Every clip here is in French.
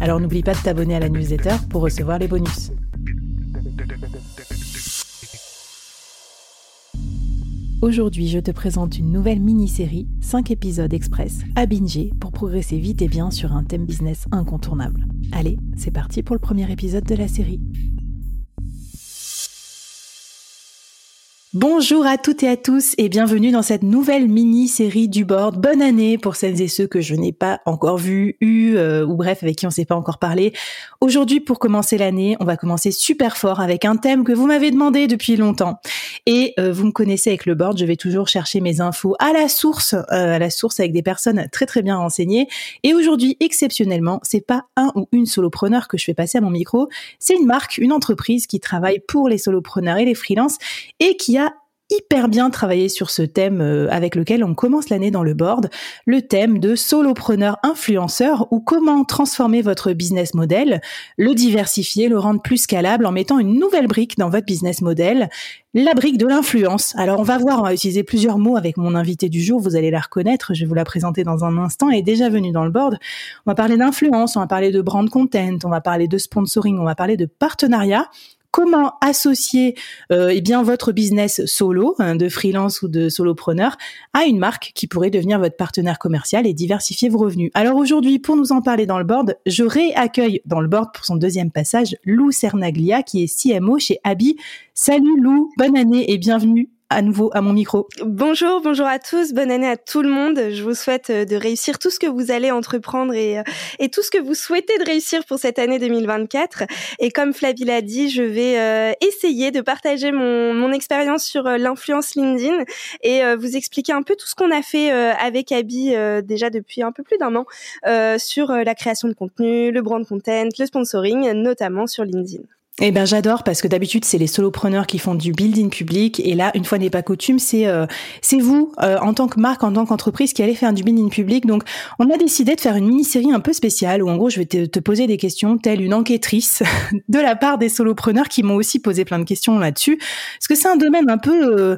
Alors n'oublie pas de t'abonner à la newsletter pour recevoir les bonus. Aujourd'hui, je te présente une nouvelle mini-série, 5 épisodes express à binger pour progresser vite et bien sur un thème business incontournable. Allez, c'est parti pour le premier épisode de la série. Bonjour à toutes et à tous et bienvenue dans cette nouvelle mini-série du board. Bonne année pour celles et ceux que je n'ai pas encore vus, eu euh, ou bref avec qui on s'est pas encore parlé. Aujourd'hui pour commencer l'année, on va commencer super fort avec un thème que vous m'avez demandé depuis longtemps. Et euh, vous me connaissez avec le board, je vais toujours chercher mes infos à la source, euh, à la source avec des personnes très très bien renseignées. Et aujourd'hui, exceptionnellement, c'est pas un ou une solopreneur que je fais passer à mon micro, c'est une marque, une entreprise qui travaille pour les solopreneurs et les freelances et qui hyper bien travaillé sur ce thème euh, avec lequel on commence l'année dans le board, le thème de solopreneur influenceur ou comment transformer votre business model, le diversifier, le rendre plus scalable en mettant une nouvelle brique dans votre business model, la brique de l'influence. Alors on va voir, on va utiliser plusieurs mots avec mon invité du jour, vous allez la reconnaître, je vais vous la présenter dans un instant, elle est déjà venue dans le board. On va parler d'influence, on va parler de brand content, on va parler de sponsoring, on va parler de partenariat comment associer euh, eh bien votre business solo hein, de freelance ou de solopreneur à une marque qui pourrait devenir votre partenaire commercial et diversifier vos revenus. Alors aujourd'hui, pour nous en parler dans le board, je réaccueille dans le board pour son deuxième passage Lou Cernaglia qui est CMO chez Abi. Salut Lou, bonne année et bienvenue à nouveau à mon micro. Bonjour, bonjour à tous, bonne année à tout le monde. Je vous souhaite euh, de réussir tout ce que vous allez entreprendre et, euh, et tout ce que vous souhaitez de réussir pour cette année 2024. Et comme Flavie l'a dit, je vais euh, essayer de partager mon, mon expérience sur l'influence LinkedIn et vous expliquer un peu tout ce qu'on a fait avec Abby déjà depuis un peu plus d'un an sur la création de contenu, le brand content, le sponsoring, notamment sur LinkedIn. Eh ben j'adore parce que d'habitude c'est les solopreneurs qui font du building public. Et là une fois n'est pas coutume c'est euh, c'est vous euh, en tant que marque en tant qu'entreprise qui allez faire du building public. Donc on a décidé de faire une mini-série un peu spéciale où en gros je vais te, te poser des questions telle une enquêtrice de la part des solopreneurs qui m'ont aussi posé plein de questions là-dessus. Parce que c'est un domaine un peu euh,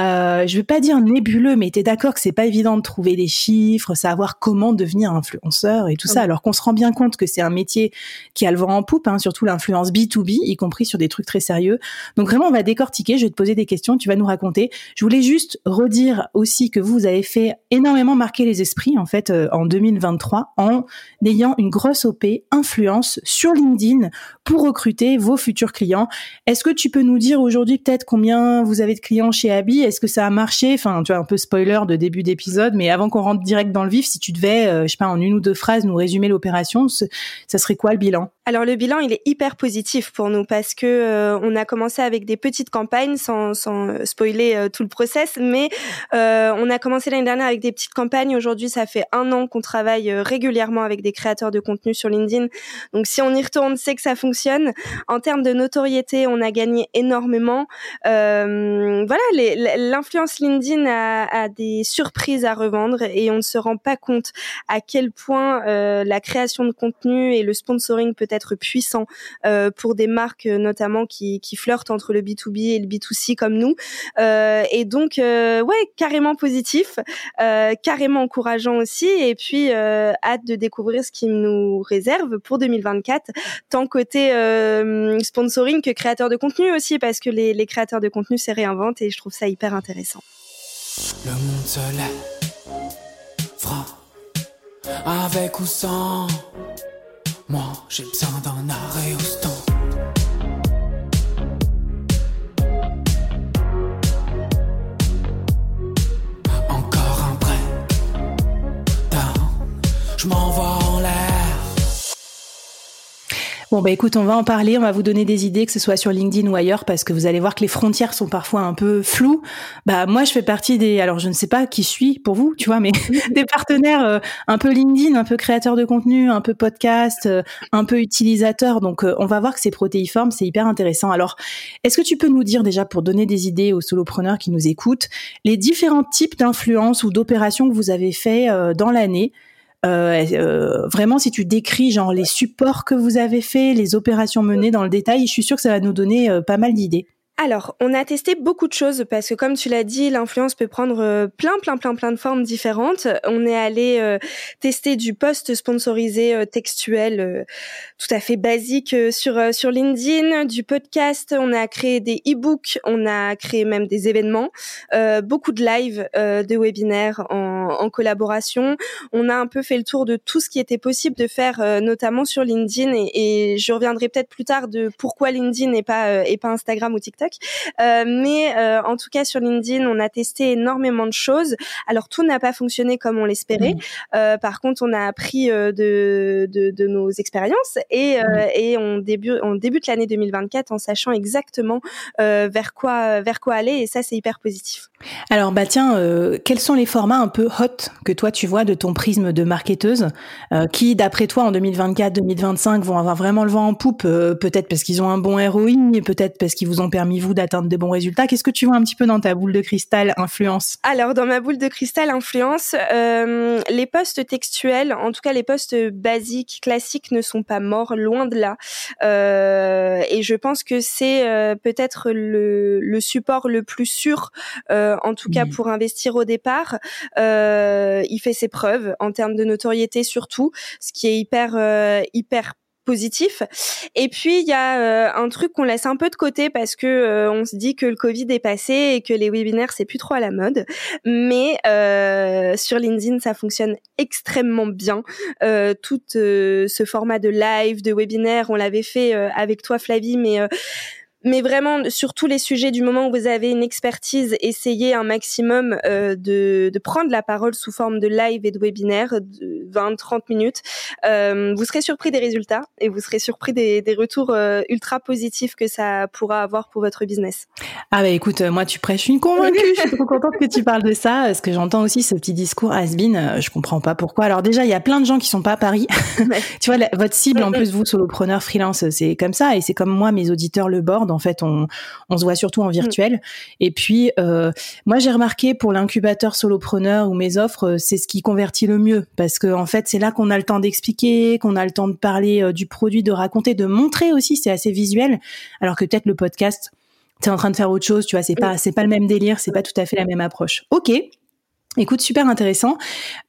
euh, je vais pas dire nébuleux mais t'es d'accord que c'est pas évident de trouver des chiffres savoir comment devenir influenceur et tout ça alors qu'on se rend bien compte que c'est un métier qui a le vent en poupe hein, surtout l'influence B2B y compris sur des trucs très sérieux. Donc vraiment, on va décortiquer, je vais te poser des questions, tu vas nous raconter. Je voulais juste redire aussi que vous avez fait énormément marquer les esprits, en fait, euh, en 2023, en ayant une grosse OP influence sur LinkedIn pour recruter vos futurs clients. Est-ce que tu peux nous dire aujourd'hui peut-être combien vous avez de clients chez Abby? Est-ce que ça a marché? Enfin, tu vois, un peu spoiler de début d'épisode, mais avant qu'on rentre direct dans le vif, si tu devais, euh, je sais pas, en une ou deux phrases, nous résumer l'opération, ça serait quoi le bilan? Alors le bilan, il est hyper positif pour nous parce que euh, on a commencé avec des petites campagnes sans, sans euh, spoiler euh, tout le process, mais on a commencé l'année dernière avec des petites campagnes. Aujourd'hui, ça fait un an qu'on travaille régulièrement avec des créateurs de contenu sur LinkedIn. Donc si on y retourne, c'est que ça fonctionne. En termes de notoriété, on a gagné énormément. voilà, l'influence LinkedIn a, a, des surprises à revendre et on ne se rend pas compte à quel point la création de contenu et le sponsoring peut être puissant pour des marques euh, notamment qui, qui flirtent entre le B2B et le B2C comme nous. Euh, et donc, euh, ouais, carrément positif, carrément encourageant aussi. Et puis, hâte de découvrir ce qui nous réserve pour 2024, tant côté sponsoring que créateur de contenu aussi, parce que les, créateurs de contenu se réinventent et je trouve ça hyper intéressant. Le monde se avec ou sans. Moi, j'ai besoin d'un arrêt au stand. Bon bah écoute, on va en parler, on va vous donner des idées, que ce soit sur LinkedIn ou ailleurs, parce que vous allez voir que les frontières sont parfois un peu floues. Bah moi, je fais partie des, alors je ne sais pas qui suis pour vous, tu vois, mais des partenaires euh, un peu LinkedIn, un peu créateur de contenu, un peu podcast, euh, un peu utilisateur. Donc on va voir que c'est protéiforme, c'est hyper intéressant. Alors, est-ce que tu peux nous dire déjà pour donner des idées aux solopreneurs qui nous écoutent, les différents types d'influence ou d'opérations que vous avez fait dans l'année? Euh, euh, vraiment, si tu décris genre les supports que vous avez fait, les opérations menées dans le détail, je suis sûre que ça va nous donner euh, pas mal d'idées. Alors, on a testé beaucoup de choses parce que comme tu l'as dit, l'influence peut prendre euh, plein, plein, plein, plein de formes différentes. On est allé tester du post sponsorisé textuel tout à fait basique sur sur LinkedIn, du podcast. On a créé des e-books, on a créé même des événements, beaucoup de lives, de webinaires en, en, collaboration. On a un peu fait le tour de tout ce qui était possible de faire, notamment sur LinkedIn. Et, et je reviendrai peut-être plus tard de pourquoi LinkedIn et pas et pas Instagram ou TikTok. Euh, mais euh, en tout cas sur LinkedIn, on a testé énormément de choses. Alors tout n'a pas fonctionné comme on l'espérait. Mmh. Euh, par contre, on a appris de, de, de nos expériences et, mmh. et on débute, on débute l'année 2024 en sachant exactement vers quoi vers quoi aller et ça c'est hyper positif. Alors bah tiens, quels sont les formats un peu hot que toi tu vois de ton prisme de marketeuse qui d'après toi en 2024-2025 vont avoir vraiment le vent en poupe peut-être parce qu'ils ont un bon ROI, peut-être parce qu'ils vous ont permis vous d'atteindre de bons résultats. Qu'est-ce que tu vois un petit peu dans ta boule de cristal influence? Alors dans ma boule de cristal influence, euh, les postes textuels, en tout cas les postes basiques, classiques, ne sont pas morts, loin de là. Euh, et je pense que c'est euh, peut-être le, le, support le plus sûr, euh, en tout cas pour investir au départ. Euh, il fait ses preuves en termes de notoriété surtout, ce qui est hyper hyper positif. Et puis il y a euh, un truc qu'on laisse un peu de côté parce que euh, on se dit que le Covid est passé et que les webinaires c'est plus trop à la mode. Mais euh, sur LinkedIn ça fonctionne extrêmement bien. tout ce format de live, de webinaire, on l'avait fait avec toi Flavie, mais mais vraiment sur tous les sujets du moment où vous avez une expertise, essayez un maximum euh, de, de, prendre la parole sous forme de live et de webinaire de 20-30 minutes. Euh, vous serez surpris des résultats et vous serez surpris des, des retours euh, ultra positifs que ça pourra avoir pour votre business. Ah bah écoute, moi tu prêches une convaincue, je suis trop contente que tu parles de ça, parce que j'entends aussi ce petit discours has-been, euh, je comprends pas pourquoi. Alors déjà, il y a plein de gens qui sont pas à Paris. tu vois, votre cible en plus, vous, solopreneur, freelance, c'est comme ça, et c'est comme moi, mes auditeurs le bord en fait, on, se voit surtout en mm. virtuel. Et puis, euh, moi, j'ai remarqué pour l'incubateur solopreneur ou mes offres, euh, c'est ce qui convertit le mieux parce que en fait, c'est là qu'on a le temps d'expliquer, qu'on a le temps de parler euh, du produit, de raconter, de montrer aussi. C'est assez visuel, alors que peut-être le podcast, t'es en train de faire autre chose, tu vois, c'est pas, c'est pas le même délire, c'est pas tout à fait la même approche. Ok. Écoute, super intéressant.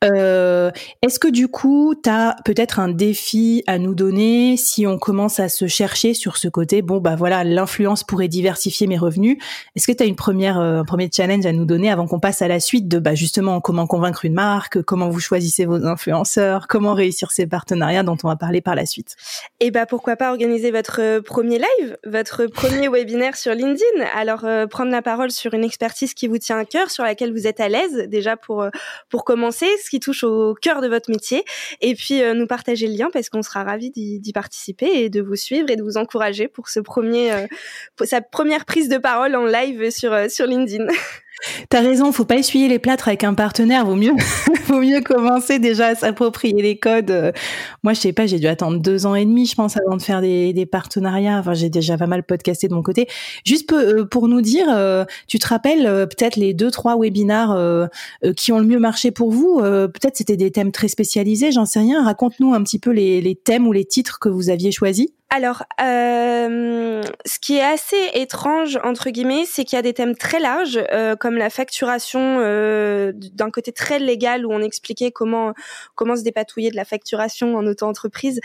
Euh, Est-ce que du coup, tu as peut-être un défi à nous donner si on commence à se chercher sur ce côté Bon, bah voilà, l'influence pourrait diversifier mes revenus. Est-ce que tu as une première, euh, un premier challenge à nous donner avant qu'on passe à la suite de bah, justement comment convaincre une marque, comment vous choisissez vos influenceurs, comment réussir ces partenariats dont on va parler par la suite? Et eh bah pourquoi pas organiser votre premier live, votre premier webinaire sur LinkedIn Alors euh, prendre la parole sur une expertise qui vous tient à cœur, sur laquelle vous êtes à l'aise déjà pour euh, pour commencer, ce qui touche au cœur de votre métier, et puis euh, nous partager le lien parce qu'on sera ravis d'y participer et de vous suivre et de vous encourager pour ce premier, euh, pour sa première prise de parole en live sur sur LinkedIn. T'as raison, faut pas essuyer les plâtres avec un partenaire. Vaut mieux, vaut mieux commencer déjà à s'approprier les codes. Moi, je sais pas, j'ai dû attendre deux ans et demi, je pense, avant de faire des, des partenariats. Enfin, j'ai déjà pas mal podcasté de mon côté. Juste euh, pour nous dire, euh, tu te rappelles euh, peut-être les deux trois webinars qui ont le mieux marché pour vous Peut-être c'était des thèmes très spécialisés, j'en sais rien. Raconte-nous un petit peu les, les thèmes ou les titres que vous aviez choisis. Alors, euh, ce qui est assez étrange entre guillemets, c'est qu'il y a des thèmes très larges, euh, comme la facturation euh, d'un côté très légal où on expliquait comment comment se dépatouiller de la facturation en auto-entreprise,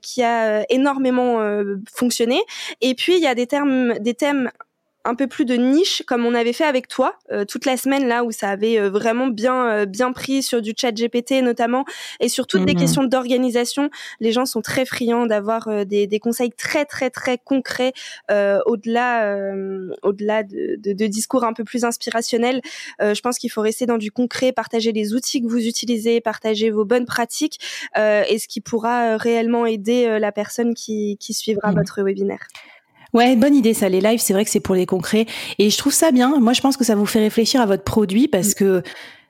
qui a énormément fonctionné. Et puis il y a des termes, des thèmes un peu plus de niche, comme on avait fait avec toi toute la semaine là où ça avait vraiment bien bien pris sur du chat GPT notamment et sur toutes des mmh questions d'organisation. Les gens sont très friands d'avoir des, des, conseils très très très concrets au-delà au-delà de, de, de, discours un peu plus inspirationnels. je pense qu'il faut rester dans du concret, partager les outils que vous utilisez, partager vos bonnes pratiques et ce qui pourra réellement aider la personne qui, qui suivra mmh votre webinaire. Ouais, bonne idée ça. Les lives, c'est vrai que c'est pour les concrets. Et je trouve ça bien. Moi, je pense que ça vous fait réfléchir à votre produit parce mmh. que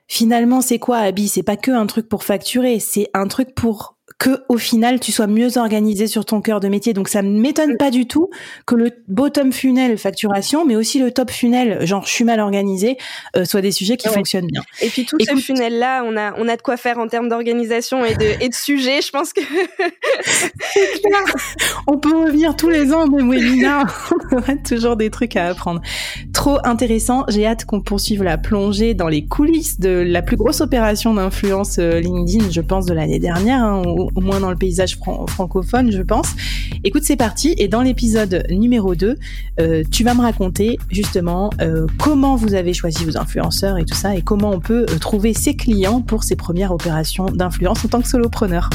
finalement, c'est quoi, Abby? C'est pas que un truc pour facturer. C'est un truc pour que au final tu sois mieux organisé sur ton cœur de métier. Donc ça ne m'étonne pas du tout que le bottom funnel facturation, mais aussi le top funnel genre je suis mal organisé, euh, soit des sujets qui fonctionnent bien. Et puis tout ce funnel là, on a on a de quoi faire en termes d'organisation et de et de sujets. Je pense que on peut revenir tous les ans même webinaire. on aura toujours des trucs à apprendre. Trop intéressant. J'ai hâte qu'on poursuive la plongée dans les coulisses de la plus grosse opération d'influence euh, LinkedIn, je pense, de l'année dernière. Hein, au moins dans le paysage francophone, je pense. Écoute, c'est parti. Et dans l'épisode numéro 2, euh, tu vas me raconter justement euh, comment vous avez choisi vos influenceurs et tout ça, et comment on peut euh, trouver ses clients pour ses premières opérations d'influence en tant que solopreneur.